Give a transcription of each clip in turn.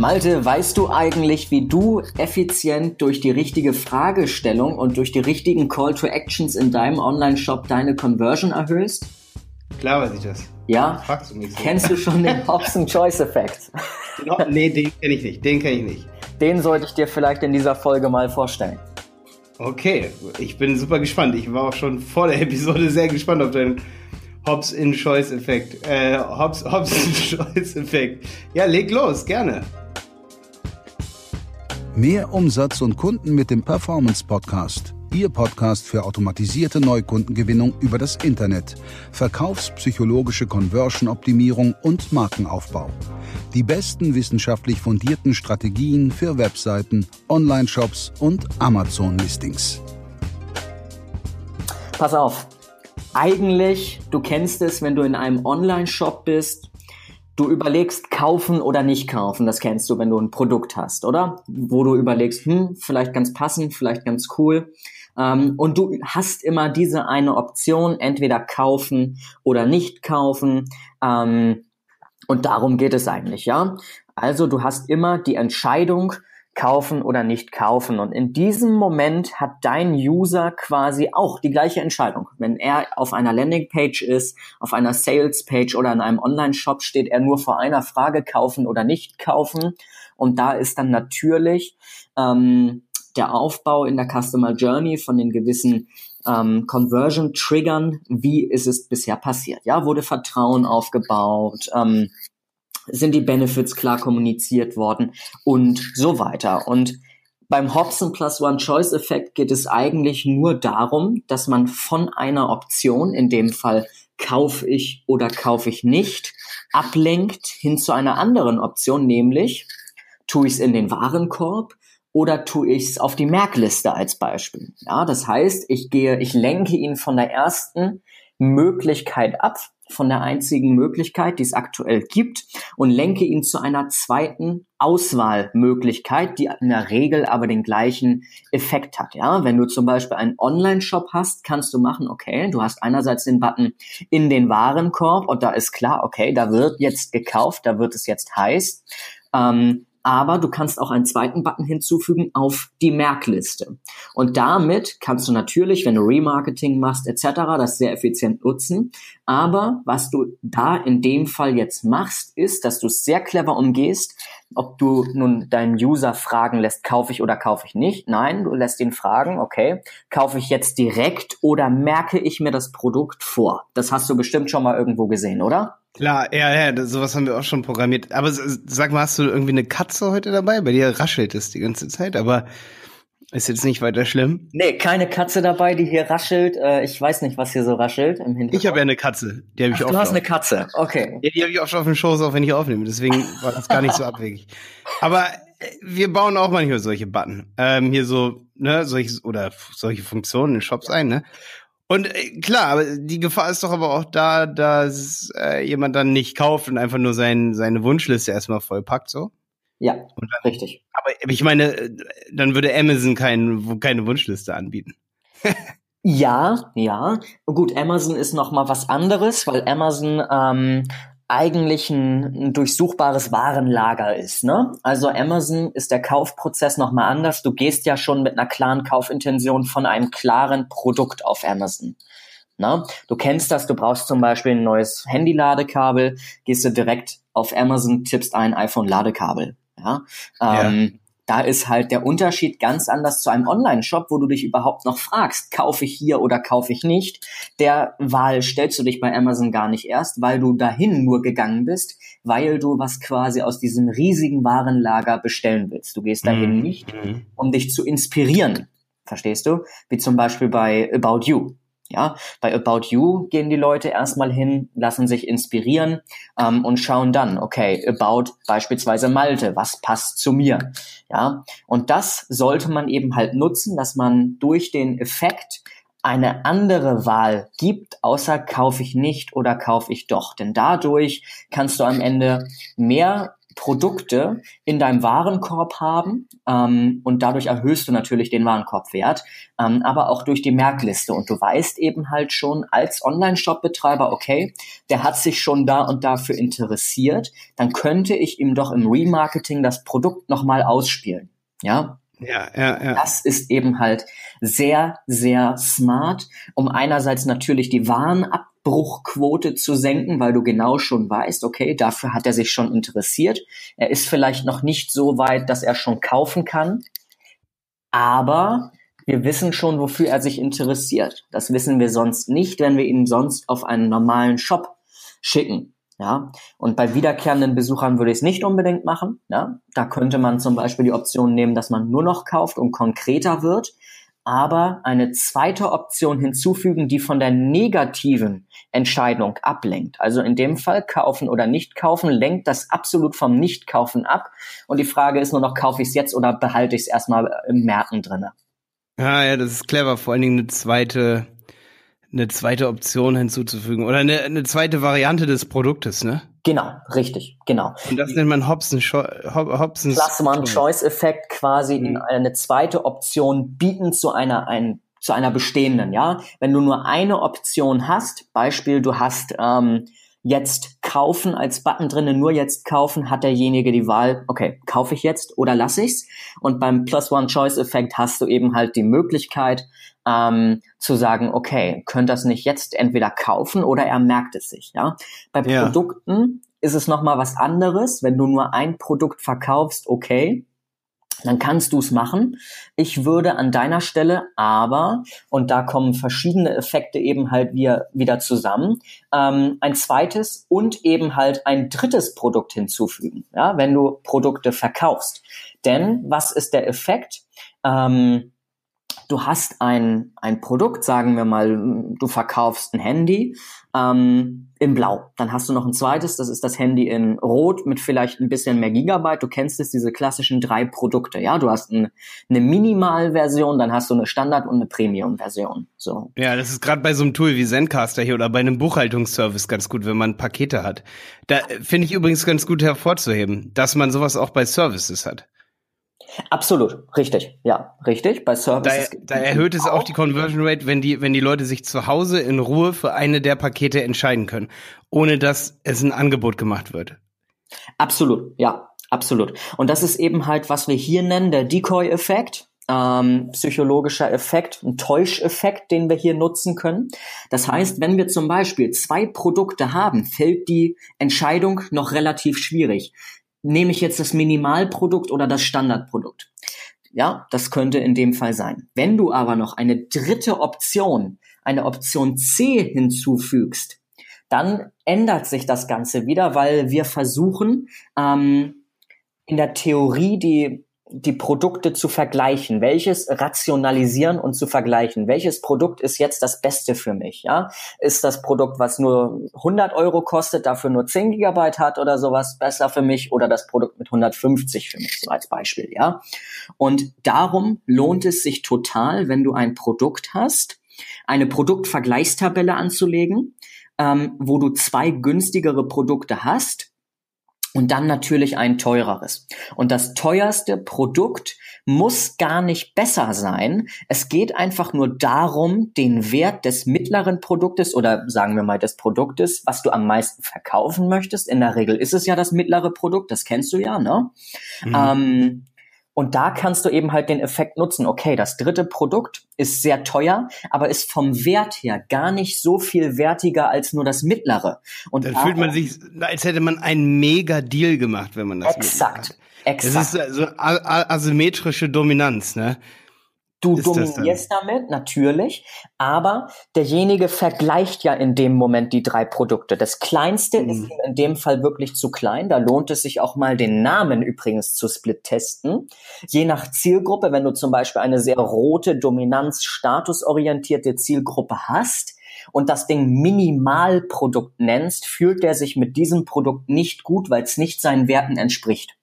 Malte, weißt du eigentlich, wie du effizient durch die richtige Fragestellung und durch die richtigen Call to Actions in deinem Online-Shop deine Conversion erhöhst? Klar weiß ich das. Ja? Fragst du mich so. Kennst du schon den Hobson Choice Effekt? nee, den kenne ich nicht. Den kenne ich nicht. Den sollte ich dir vielleicht in dieser Folge mal vorstellen. Okay, ich bin super gespannt. Ich war auch schon vor der Episode sehr gespannt auf deinen Hobbs in Choice Effekt. Äh, Hobbs, Hobbs in Choice Effekt. Ja, leg los, gerne. Mehr Umsatz und Kunden mit dem Performance Podcast. Ihr Podcast für automatisierte Neukundengewinnung über das Internet, verkaufspsychologische Conversion-Optimierung und Markenaufbau. Die besten wissenschaftlich fundierten Strategien für Webseiten, Online-Shops und Amazon-Listings. Pass auf. Eigentlich, du kennst es, wenn du in einem Online-Shop bist Du überlegst kaufen oder nicht kaufen, das kennst du, wenn du ein Produkt hast, oder? Wo du überlegst, hm, vielleicht ganz passend, vielleicht ganz cool. Ähm, und du hast immer diese eine Option, entweder kaufen oder nicht kaufen. Ähm, und darum geht es eigentlich, ja. Also du hast immer die Entscheidung, kaufen oder nicht kaufen. Und in diesem Moment hat dein User quasi auch die gleiche Entscheidung. Wenn er auf einer Landingpage ist, auf einer Salespage oder in einem Online-Shop steht er nur vor einer Frage kaufen oder nicht kaufen. Und da ist dann natürlich ähm, der Aufbau in der Customer Journey von den gewissen ähm, Conversion Triggern, wie ist es bisher passiert? Ja, wurde Vertrauen aufgebaut? Ähm, sind die Benefits klar kommuniziert worden und so weiter. Und beim Hobson Plus One Choice Effekt geht es eigentlich nur darum, dass man von einer Option, in dem Fall kaufe ich oder kaufe ich nicht, ablenkt hin zu einer anderen Option, nämlich tue ich es in den Warenkorb oder tue ich es auf die Merkliste als Beispiel. Ja, das heißt, ich gehe, ich lenke ihn von der ersten Möglichkeit ab, von der einzigen Möglichkeit, die es aktuell gibt und lenke ihn zu einer zweiten Auswahlmöglichkeit, die in der Regel aber den gleichen Effekt hat. Ja, wenn du zum Beispiel einen Online-Shop hast, kannst du machen, okay, du hast einerseits den Button in den Warenkorb und da ist klar, okay, da wird jetzt gekauft, da wird es jetzt heiß. Ähm, aber du kannst auch einen zweiten Button hinzufügen auf die Merkliste. Und damit kannst du natürlich, wenn du Remarketing machst etc., das sehr effizient nutzen. Aber was du da in dem Fall jetzt machst, ist, dass du es sehr clever umgehst, ob du nun deinen User fragen lässt, kaufe ich oder kaufe ich nicht. Nein, du lässt ihn fragen, okay, kaufe ich jetzt direkt oder merke ich mir das Produkt vor? Das hast du bestimmt schon mal irgendwo gesehen, oder? Klar, ja, ja, sowas haben wir auch schon programmiert. Aber sag mal, hast du irgendwie eine Katze heute dabei? Bei dir raschelt es die ganze Zeit, aber ist jetzt nicht weiter schlimm. Nee, keine Katze dabei, die hier raschelt. Äh, ich weiß nicht, was hier so raschelt im Hintergrund. Ich habe ja eine Katze, die habe ich auch. Du hast eine Katze, okay. Ja, die habe ich auch schon auf dem Schoß auf, wenn ich aufnehme. Deswegen war das gar nicht so abwegig. Aber äh, wir bauen auch manchmal solche Button. Ähm, hier so, ne, solche, oder solche Funktionen in Shops ein, ne? Und äh, klar, aber die Gefahr ist doch aber auch da, dass äh, jemand dann nicht kauft und einfach nur sein, seine Wunschliste erstmal vollpackt, so. Ja, dann, richtig. Aber ich meine, dann würde Amazon kein, keine Wunschliste anbieten. ja, ja. Gut, Amazon ist noch mal was anderes, weil Amazon ähm, eigentlich ein, ein durchsuchbares Warenlager ist. Ne? Also Amazon ist der Kaufprozess nochmal anders. Du gehst ja schon mit einer klaren Kaufintention von einem klaren Produkt auf Amazon. Ne? Du kennst das, du brauchst zum Beispiel ein neues Handy-Ladekabel, gehst du direkt auf Amazon, tippst ein iPhone-Ladekabel. Ja? Ähm, da ist halt der Unterschied ganz anders zu einem Online-Shop, wo du dich überhaupt noch fragst, kaufe ich hier oder kaufe ich nicht. Der Wahl stellst du dich bei Amazon gar nicht erst, weil du dahin nur gegangen bist, weil du was quasi aus diesem riesigen Warenlager bestellen willst. Du gehst dahin mhm. nicht, um dich zu inspirieren. Verstehst du? Wie zum Beispiel bei About You. Ja, bei About You gehen die Leute erstmal hin, lassen sich inspirieren ähm, und schauen dann, okay, About beispielsweise Malte, was passt zu mir? Ja, und das sollte man eben halt nutzen, dass man durch den Effekt eine andere Wahl gibt, außer kaufe ich nicht oder kaufe ich doch. Denn dadurch kannst du am Ende mehr Produkte in deinem Warenkorb haben ähm, und dadurch erhöhst du natürlich den Warenkorbwert, ähm, aber auch durch die Merkliste. Und du weißt eben halt schon als Online-Shop-Betreiber, okay, der hat sich schon da und dafür interessiert, dann könnte ich ihm doch im Remarketing das Produkt nochmal ausspielen. Ja, ja, ja, ja. Das ist eben halt sehr, sehr smart, um einerseits natürlich die Warenabbruchquote zu senken, weil du genau schon weißt, okay, dafür hat er sich schon interessiert. Er ist vielleicht noch nicht so weit, dass er schon kaufen kann, aber wir wissen schon, wofür er sich interessiert. Das wissen wir sonst nicht, wenn wir ihn sonst auf einen normalen Shop schicken. Ja, und bei wiederkehrenden Besuchern würde ich es nicht unbedingt machen. Ja, da könnte man zum Beispiel die Option nehmen, dass man nur noch kauft und konkreter wird, aber eine zweite Option hinzufügen, die von der negativen Entscheidung ablenkt. Also in dem Fall kaufen oder nicht kaufen, lenkt das absolut vom Nicht-Kaufen ab. Und die Frage ist nur noch, kaufe ich es jetzt oder behalte ich es erstmal im Märkten drinne? Ja, ja, das ist clever. Vor allen Dingen eine zweite eine zweite Option hinzuzufügen oder eine, eine zweite Variante des Produktes, ne? Genau, richtig, genau. Und das nennt man Hobson Hobsons Plus One Choice Effekt quasi mhm. in eine zweite Option bieten zu einer ein, zu einer bestehenden, ja. Wenn du nur eine Option hast, Beispiel, du hast ähm, jetzt kaufen als Button drinnen, nur jetzt kaufen, hat derjenige die Wahl, okay, kaufe ich jetzt oder lasse ich's? Und beim Plus One Choice Effekt hast du eben halt die Möglichkeit, ähm, zu sagen, okay, könnt das nicht jetzt entweder kaufen oder er merkt es sich. Ja, bei ja. Produkten ist es noch mal was anderes. Wenn du nur ein Produkt verkaufst, okay, dann kannst du es machen. Ich würde an deiner Stelle aber, und da kommen verschiedene Effekte eben halt wieder, wieder zusammen, ähm, ein zweites und eben halt ein drittes Produkt hinzufügen, ja, wenn du Produkte verkaufst. Denn was ist der Effekt? Ähm, du hast ein, ein Produkt, sagen wir mal, du verkaufst ein Handy ähm, in Blau. Dann hast du noch ein zweites, das ist das Handy in Rot mit vielleicht ein bisschen mehr Gigabyte. Du kennst es, diese klassischen drei Produkte. Ja, du hast ein, eine Minimalversion, dann hast du eine Standard- und eine Premium-Version. So. Ja, das ist gerade bei so einem Tool wie Zencaster hier oder bei einem Buchhaltungsservice ganz gut, wenn man Pakete hat. Da finde ich übrigens ganz gut hervorzuheben, dass man sowas auch bei Services hat. Absolut, richtig, ja, richtig. Bei Services. Da, da erhöht es auch die Conversion Rate, wenn die, wenn die Leute sich zu Hause in Ruhe für eine der Pakete entscheiden können, ohne dass es ein Angebot gemacht wird. Absolut, ja, absolut. Und das ist eben halt, was wir hier nennen, der Decoy-Effekt. Ähm, psychologischer Effekt, ein Täuscheffekt, den wir hier nutzen können. Das heißt, wenn wir zum Beispiel zwei Produkte haben, fällt die Entscheidung noch relativ schwierig nehme ich jetzt das Minimalprodukt oder das Standardprodukt? Ja, das könnte in dem Fall sein. Wenn du aber noch eine dritte Option, eine Option C hinzufügst, dann ändert sich das Ganze wieder, weil wir versuchen, ähm, in der Theorie die die Produkte zu vergleichen, welches rationalisieren und zu vergleichen, welches Produkt ist jetzt das Beste für mich, ja? Ist das Produkt, was nur 100 Euro kostet, dafür nur 10 Gigabyte hat oder sowas besser für mich oder das Produkt mit 150 für mich, so als Beispiel, ja? Und darum lohnt es sich total, wenn du ein Produkt hast, eine Produktvergleichstabelle anzulegen, ähm, wo du zwei günstigere Produkte hast, und dann natürlich ein teureres. Und das teuerste Produkt muss gar nicht besser sein. Es geht einfach nur darum, den Wert des mittleren Produktes oder sagen wir mal des Produktes, was du am meisten verkaufen möchtest. In der Regel ist es ja das mittlere Produkt, das kennst du ja, ne? Mhm. Ähm, und da kannst du eben halt den Effekt nutzen. Okay, das dritte Produkt ist sehr teuer, aber ist vom Wert her gar nicht so viel wertiger als nur das mittlere. Und dann fühlt man sich, als hätte man einen mega Deal gemacht, wenn man das Exakt. Exakt. Das ist so asymmetrische Dominanz, ne? Du dominierst damit, natürlich, aber derjenige vergleicht ja in dem Moment die drei Produkte. Das kleinste mhm. ist in dem Fall wirklich zu klein. Da lohnt es sich auch mal den Namen übrigens zu split testen. Je nach Zielgruppe, wenn du zum Beispiel eine sehr rote, dominanz statusorientierte Zielgruppe hast, und das Ding Minimalprodukt nennst, fühlt er sich mit diesem Produkt nicht gut, weil es nicht seinen Werten entspricht.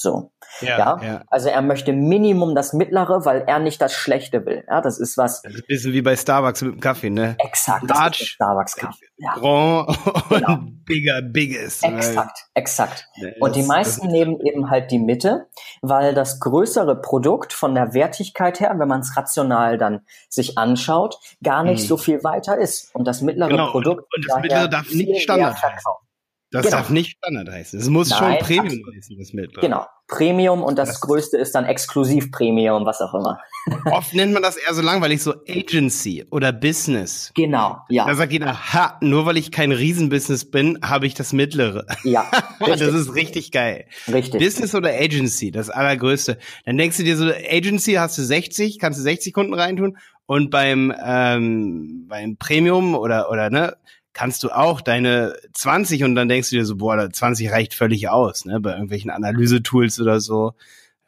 So. Ja, ja, ja, Also er möchte Minimum das Mittlere, weil er nicht das Schlechte will. Ja, das ist was. Das ist ein bisschen wie bei Starbucks mit dem Kaffee, ne? Exakt. Large, Starbucks Kaffee. Ja. Grand genau. und bigger, biggest. Exakt, exakt. Ja, und die meisten nehmen eben halt die Mitte, weil das größere Produkt von der Wertigkeit her, wenn man es rational dann sich anschaut, gar nicht mhm. so viel weiter ist. Und das mittlere genau. Produkt. Und, und das mittlere darf nicht Standard heißen. Das genau. darf nicht Standard heißen. Es muss Nein, schon Premium absolut. heißen, das Mittlere. Genau. Premium und das, das größte ist dann Exklusiv Premium, was auch immer. Oft nennt man das eher so langweilig, so Agency oder Business. Genau, ja. Da sagt jeder, ha, nur weil ich kein Riesenbusiness bin, habe ich das Mittlere. Ja. das ist richtig geil. Richtig. Business oder Agency, das allergrößte. Dann denkst du dir so, Agency hast du 60, kannst du 60 Kunden reintun und beim, ähm, beim Premium oder, oder, ne, kannst du auch deine 20 und dann denkst du dir so, boah, 20 reicht völlig aus, ne, bei irgendwelchen Analyse-Tools oder so.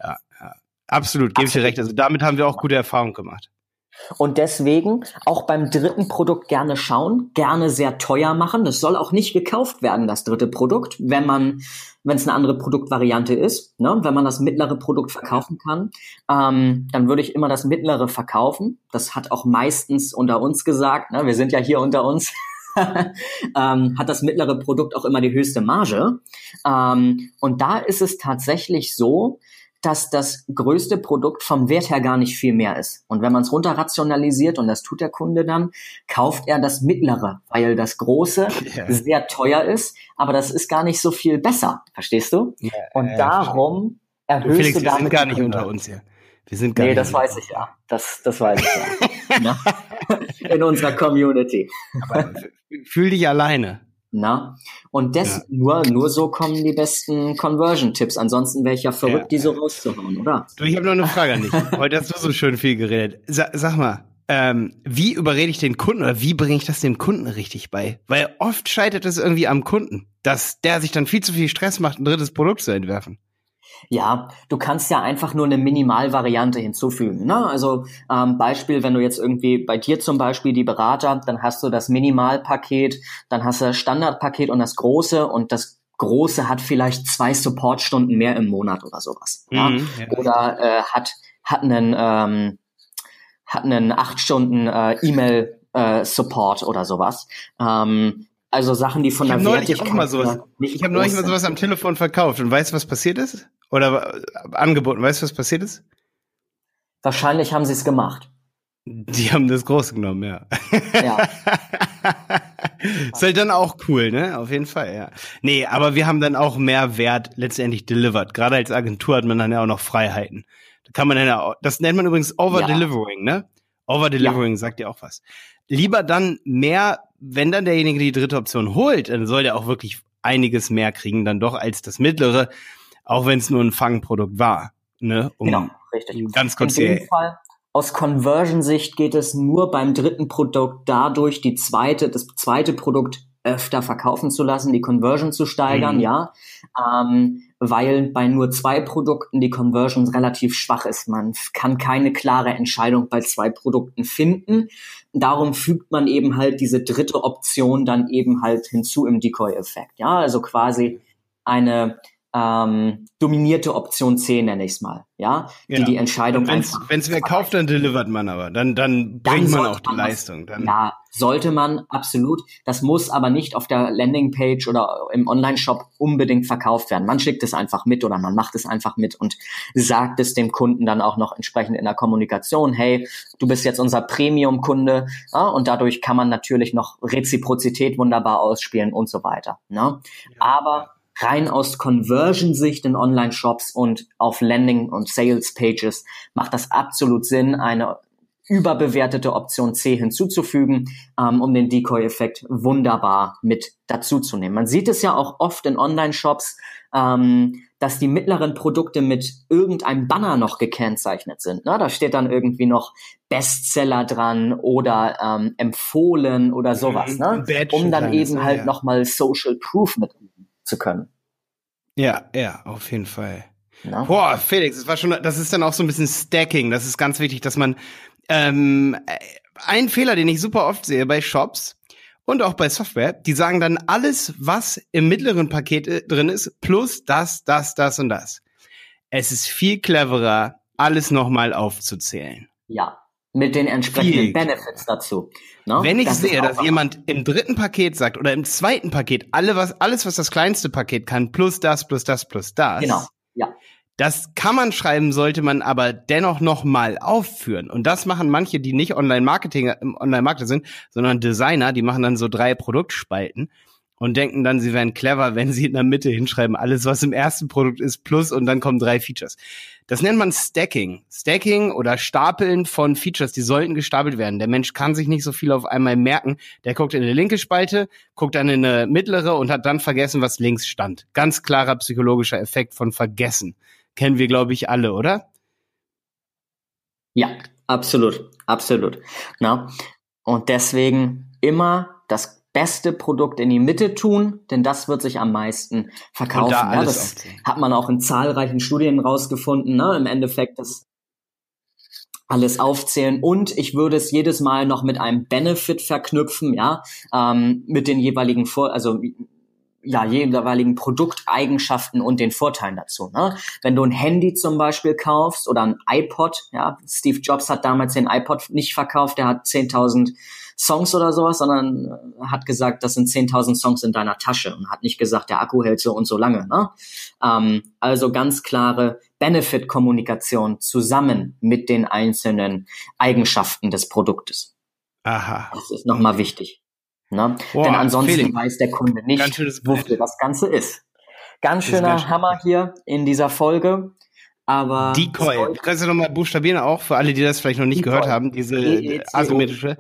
Ja, ja. absolut, gebe ich dir recht. Also damit haben wir auch gute Erfahrungen gemacht. Und deswegen auch beim dritten Produkt gerne schauen, gerne sehr teuer machen. Das soll auch nicht gekauft werden, das dritte Produkt, wenn man, wenn es eine andere Produktvariante ist. Ne? Wenn man das mittlere Produkt verkaufen kann, ähm, dann würde ich immer das mittlere verkaufen. Das hat auch meistens unter uns gesagt. Ne? Wir sind ja hier unter uns. ähm, hat das mittlere Produkt auch immer die höchste Marge. Ähm, und da ist es tatsächlich so, dass das größte Produkt vom Wert her gar nicht viel mehr ist. Und wenn man es runter rationalisiert, und das tut der Kunde dann, kauft er das mittlere, weil das große yeah. sehr teuer ist, aber das ist gar nicht so viel besser. Verstehst du? Yeah, und yeah, darum erhöhst Felix, du damit. Wir sind gar nicht unter uns hier. Wir sind gar nee, das weiß ich ja. Das, das weiß ich ja. In unserer Community. Aber fühl dich alleine. Na? Und das, ja. nur, nur so kommen die besten Conversion-Tipps. Ansonsten wäre ich ja verrückt, ja. die so rauszuhauen, oder? Du, ich habe noch eine Frage an dich. Heute hast du so schön viel geredet. Sa sag mal, ähm, wie überrede ich den Kunden oder wie bringe ich das dem Kunden richtig bei? Weil oft scheitert es irgendwie am Kunden, dass der sich dann viel zu viel Stress macht, ein drittes Produkt zu entwerfen. Ja, du kannst ja einfach nur eine Minimalvariante hinzufügen. Ne? Also ähm, Beispiel, wenn du jetzt irgendwie bei dir zum Beispiel die Berater, dann hast du das Minimalpaket, dann hast du das Standardpaket und das große und das große hat vielleicht zwei Supportstunden mehr im Monat oder sowas. Mhm, ja? Ja. Oder äh, hat hat einen ähm, hat einen acht Stunden äh, E-Mail äh, Support oder sowas. Ähm, also Sachen, die von ich der Wertigkeit auch mal sowas, Ich habe neulich mal sowas am Telefon verkauft und weißt du, was passiert ist? Oder äh, angeboten, weißt du, was passiert ist? Wahrscheinlich haben sie es gemacht. Die haben das groß genommen, ja. Ja. ist halt dann auch cool, ne? Auf jeden Fall, ja. Nee, aber wir haben dann auch mehr Wert letztendlich delivered. Gerade als Agentur hat man dann ja auch noch Freiheiten. Da kann man dann ja, das nennt man übrigens Over-Delivering, ja. ne? Over-Delivering ja. sagt ja auch was. Lieber dann mehr wenn dann derjenige die dritte Option holt, dann soll der auch wirklich einiges mehr kriegen, dann doch als das mittlere, auch wenn es nur ein Fangprodukt war. Ne? Um, genau, richtig. Ganz kurz In dem Fall, aus Conversion-Sicht geht es nur beim dritten Produkt dadurch, die zweite, das zweite Produkt öfter verkaufen zu lassen, die Conversion zu steigern, mhm. ja, ähm, weil bei nur zwei Produkten die Conversion relativ schwach ist. Man kann keine klare Entscheidung bei zwei Produkten finden. Darum fügt man eben halt diese dritte Option dann eben halt hinzu im Decoy-Effekt, ja, also quasi eine ähm, dominierte Option C nenne ich es mal, ja, die ja. die Entscheidung Wenn es wer kauft, dann delivert man aber, dann dann bringt dann man auch die Leistung. Dann. Ja, sollte man absolut. Das muss aber nicht auf der Landingpage oder im Online-Shop unbedingt verkauft werden. Man schickt es einfach mit oder man macht es einfach mit und sagt es dem Kunden dann auch noch entsprechend in der Kommunikation. Hey, du bist jetzt unser Premium-Kunde ja, und dadurch kann man natürlich noch Reziprozität wunderbar ausspielen und so weiter. Ne? Ja. Aber rein aus Conversion-Sicht in Online-Shops und auf Landing- und Sales-Pages macht das absolut Sinn, eine überbewertete Option C hinzuzufügen, ähm, um den Decoy-Effekt wunderbar mit dazuzunehmen. Man sieht es ja auch oft in Online-Shops, ähm, dass die mittleren Produkte mit irgendeinem Banner noch gekennzeichnet sind. Ne? Da steht dann irgendwie noch Bestseller dran oder ähm, empfohlen oder sowas, ne? um dann eben halt ja. nochmal Social Proof mit zu können. Ja, ja, auf jeden Fall. No. Boah, Felix, das war schon, das ist dann auch so ein bisschen Stacking. Das ist ganz wichtig, dass man ähm, ein Fehler, den ich super oft sehe bei Shops und auch bei Software, die sagen dann alles, was im mittleren Paket äh, drin ist, plus das, das, das und das. es ist viel cleverer, alles nochmal aufzuzählen. Ja, mit den entsprechenden Viel. Benefits dazu. Ne? Wenn ich Das sehe, dass jemand im dritten Paket sagt oder im zweiten Paket alle was, alles, was das kleinste Paket kann, plus das, plus das, plus das. Genau, ja. Das kann man schreiben, sollte man aber dennoch noch mal aufführen. Und das machen manche, die nicht Online-Marketing, im Online-Marketer sind, sondern Designer, die machen dann so drei Produktspalten und denken dann, sie wären clever, wenn sie in der Mitte hinschreiben, alles, was im ersten Produkt ist, plus und dann kommen drei Features. Das nennt man Stacking. Stacking oder Stapeln von Features, die sollten gestapelt werden. Der Mensch kann sich nicht so viel auf einmal merken. Der guckt in eine linke Spalte, guckt dann in eine mittlere und hat dann vergessen, was links stand. Ganz klarer psychologischer Effekt von Vergessen. Kennen wir, glaube ich, alle, oder? Ja, absolut, absolut. Na? Und deswegen immer das beste Produkt in die Mitte tun, denn das wird sich am meisten verkaufen. Ja, alles das aufzählen. hat man auch in zahlreichen Studien rausgefunden. Ne? Im Endeffekt das alles aufzählen und ich würde es jedes Mal noch mit einem Benefit verknüpfen, ja, ähm, mit den jeweiligen Vor also ja, jeweiligen Produkteigenschaften und den Vorteilen dazu. Ne? Wenn du ein Handy zum Beispiel kaufst oder ein iPod, ja, Steve Jobs hat damals den iPod nicht verkauft, der hat 10.000 Songs oder sowas, sondern äh, hat gesagt, das sind 10.000 Songs in deiner Tasche und hat nicht gesagt, der Akku hält so und so lange. Ne? Ähm, also ganz klare Benefit-Kommunikation zusammen mit den einzelnen Eigenschaften des Produktes. Aha. Das ist nochmal wichtig. Ne? Boah, Denn ansonsten Felix, weiß der Kunde nicht, wofür das Ganze ist. Ganz ist schöner schön. Hammer hier in dieser Folge. Aber Decoy. Kannst du noch mal buchstabieren, auch für alle, die das vielleicht noch nicht Decoy. gehört haben, diese DECY. asymmetrische.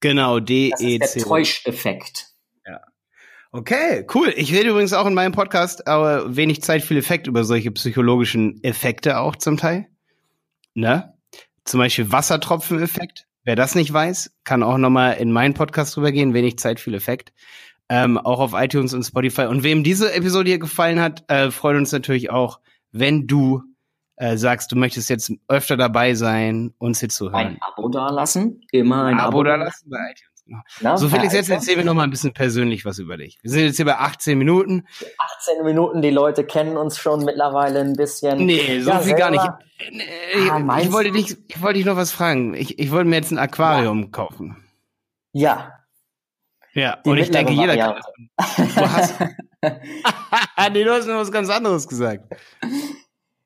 Genau, D, Das E, ist der C. O. Täuscheffekt. Okay, cool. Ich rede übrigens auch in meinem Podcast, aber wenig Zeit, viel Effekt über solche psychologischen Effekte auch zum Teil. Ne? Zum Beispiel Wassertropfeneffekt. Wer das nicht weiß, kann auch noch mal in meinen Podcast drüber gehen. Wenig Zeit, viel Effekt. Ähm, auch auf iTunes und Spotify. Und wem diese Episode hier gefallen hat, äh, freut uns natürlich auch, wenn du äh, sagst, du möchtest jetzt öfter dabei sein, uns hier zu hören. Ein Abo dalassen. Immer ein Abo, Abo da lassen bei iTunes. Genau. Na, So, Felix, jetzt erzähl mir noch mal ein bisschen persönlich was über dich. Wir sind jetzt hier bei 18 Minuten. 18 Minuten, die Leute kennen uns schon mittlerweile ein bisschen. Nee, so Ja, viel gar nicht. Nee, Ah, ich, ich wollte dich, ich wollte dich noch was fragen. Ich, ich wollte mir jetzt ein Aquarium kaufen. Ja, Ja, die und ich denke, jeder Variante. kann das. Du hast, nee, du hast mir was ganz anderes gesagt.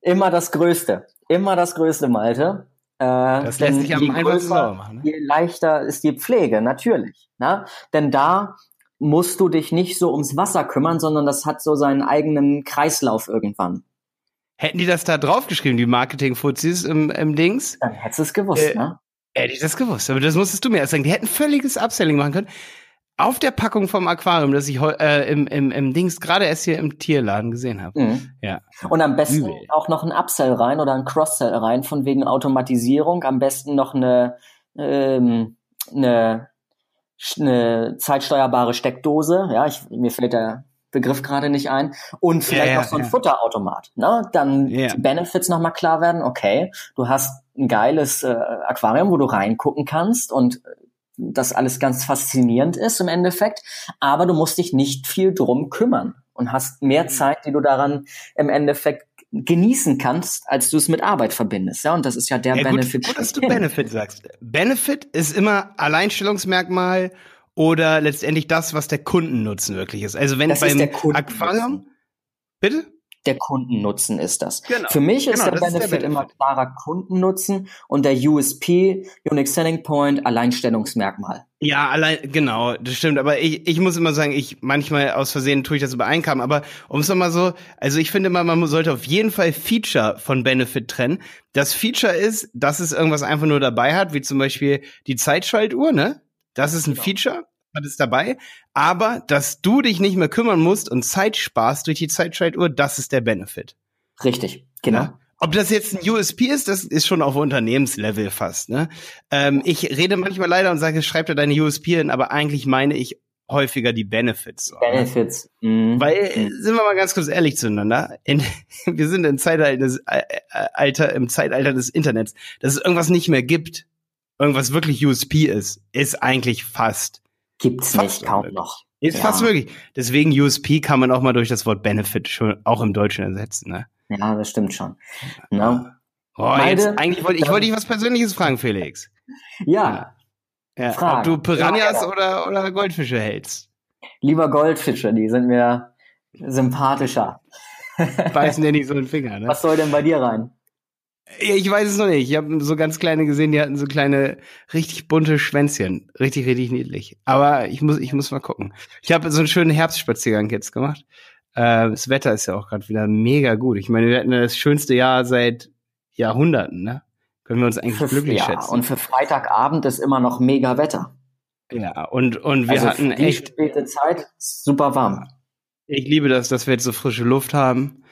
Immer das Größte. Immer das Größte, Malte. Äh, Das lässt sich am einfachsten sauber machen. Ne? Je leichter ist die Pflege, natürlich. Ne? Denn da musst du dich nicht so ums Wasser kümmern, sondern das hat so seinen eigenen Kreislauf irgendwann. Hätten die das da draufgeschrieben, die Marketing-Fuzis im, im Dings? Dann hättest du es gewusst, Äh, ne? Hätte ich das gewusst. Aber das musstest du mir erst sagen. Die hätten völliges Upselling machen können. Auf der Packung vom Aquarium, das ich äh, im, im, im Dings gerade erst hier im Tierladen gesehen habe. Mhm. Ja. Und am besten Übel. auch noch ein Upsell rein oder ein Cross-Sell rein, von wegen Automatisierung. Am besten noch eine, ähm, eine, eine zeitsteuerbare Steckdose. Ja, ich, mir fällt der Begriff gerade nicht ein. Und vielleicht ja, noch so ein ja. Futterautomat. Ne? Dann Ja. die Benefits nochmal klar werden. Okay, du hast ein geiles äh, Aquarium, wo du reingucken kannst und das alles ganz faszinierend ist im Endeffekt. Aber du musst dich nicht viel drum kümmern und hast mehr Mhm. Zeit, die du daran im Endeffekt genießen kannst, als du es mit Arbeit verbindest. Ja, und das ist ja der Ja, gut, Benefit. gut, dass du. Benefit sagst. Benefit ist immer Alleinstellungsmerkmal oder letztendlich das, was der Kundennutzen wirklich ist. Also wenn Das beim. Aquarium, bitte? Der Kundennutzen ist das. Genau. Für mich ist Genau, der das ist der Benefit immer Benefit. klarer Kundennutzen und der USP, Unique Selling Point, Alleinstellungsmerkmal. Ja, allein, genau, das stimmt. Aber ich, ich muss immer sagen, ich manchmal aus Versehen tue ich das übereinkommen. Aber um es nochmal so, also ich finde immer, man sollte auf jeden Fall Feature von Benefit trennen. Das Feature ist, dass es irgendwas einfach nur dabei hat, wie zum Beispiel die Zeitschaltuhr, ne? Das ist ein Genau. Feature, hat es dabei. Aber dass du dich nicht mehr kümmern musst und Zeit sparst durch die Zeitschaltuhr, das ist der Benefit. Richtig, genau. Ne? Ob das jetzt ein USP ist, das ist schon auf Unternehmenslevel fast. Ne? Ähm, ich rede manchmal leider und sage, schreib da deine USP hin, aber eigentlich meine ich häufiger die Benefits. So, ne? Benefits. Mhm. Weil, sind wir mal ganz kurz ehrlich zueinander, in, wir sind im Zeitalter, des, äh, äh, Alter, im Zeitalter des Internets, dass es irgendwas nicht mehr gibt, irgendwas wirklich USP ist, ist eigentlich fast. Gibt's Fast nicht, kaum unmöglich. noch. Ist Ja. fast möglich. Deswegen USP kann man auch mal durch das Wort Benefit schon auch im Deutschen ersetzen, ne? Ja, das stimmt schon. Ne? Oh, Beide- jetzt, eigentlich wollte ich wollte dich was Persönliches fragen, Felix. Ja, Ja, Fragen. ob du Piranhas Ja, oder, oder Goldfische hältst. lieber Goldfische, die sind mir sympathischer. Beißen dir nicht so den Finger, ne? Was soll denn bei dir rein? Ich weiß es noch nicht. Ich habe so ganz kleine gesehen, die hatten so kleine, richtig bunte Schwänzchen. Richtig, richtig niedlich. Aber ich muss, ich muss mal gucken. Ich habe so einen schönen Herbstspaziergang jetzt gemacht. Äh, das Wetter ist ja auch gerade wieder mega gut. Ich meine, wir hatten das schönste Jahr seit Jahrhunderten, ne? Können wir uns eigentlich Für, glücklich ja, schätzen. und für Freitagabend ist immer noch mega Wetter. ja, und, und wir also hatten echt, späte Zeit super warm. ich liebe das, dass wir jetzt so frische Luft haben.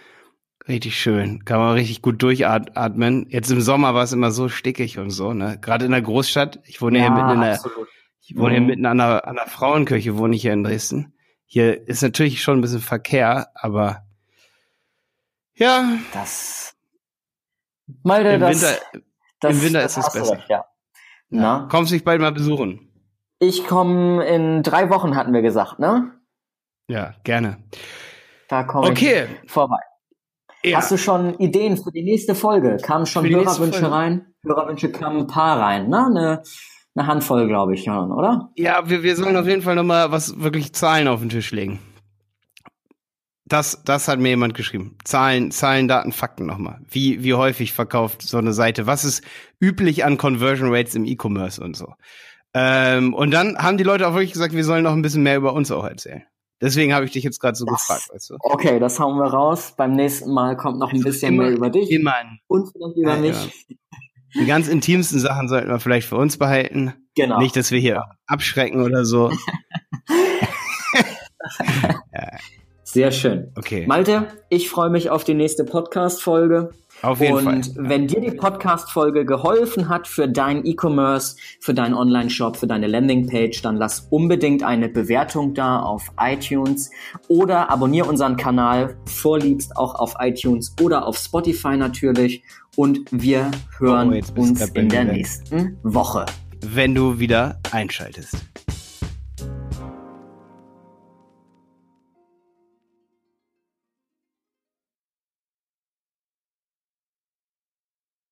Richtig schön. Kann man richtig gut durchatmen. Jetzt im Sommer war es immer so stickig und so, ne? Gerade in der Großstadt. Ich wohne hier mitten in der, absolut. Ich wohne hier Mhm. mitten an der, an der Frauenkirche, wohne ich hier in Dresden. Hier ist natürlich schon ein bisschen Verkehr, aber ja, Das. Malte, im das, Winter, das, im Winter das ist es besser. recht, ja. Na, kommst dich bald mal besuchen. ich komme in drei Wochen, hatten wir gesagt, ne? Ja, gerne. Da komme Okay. ich vorbei. Ja. Hast du schon Ideen für die nächste Folge? Kamen schon Hörerwünsche rein? Hörerwünsche kamen ein paar rein, ne? Eine, eine Handvoll, glaube ich, oder? ja, wir, wir sollen auf jeden Fall noch mal was wirklich Zahlen auf den Tisch legen. Das, das hat mir jemand geschrieben. Zahlen, Zahlen, Daten, Fakten nochmal. Wie, wie häufig verkauft so eine Seite? Was ist üblich an Conversion Rates im E-Commerce und so? Ähm, und dann haben die Leute auch wirklich gesagt, wir sollen noch ein bisschen mehr über uns auch erzählen. Deswegen habe ich dich jetzt gerade so Das- gefragt, weißt du? Okay, das hauen wir raus. Beim nächsten Mal kommt noch ein bisschen Immer- mehr über dich Immer. und vielleicht über Ja, mich. Die ganz intimsten Sachen sollten wir vielleicht für uns behalten. Genau. Nicht, dass wir hier abschrecken oder so. Sehr schön. Okay. Malte, ich freue mich auf die nächste Podcast-Folge. Auf jeden und Fall. wenn dir die Podcast-Folge geholfen hat für dein E-Commerce, für deinen Online-Shop, für deine Landingpage, dann lass unbedingt eine Bewertung da auf iTunes oder abonniere unseren Kanal vorliebst auch auf iTunes oder auf Spotify natürlich. Und wir hören Oh, uns in der weg. nächsten Woche. Wenn du wieder einschaltest.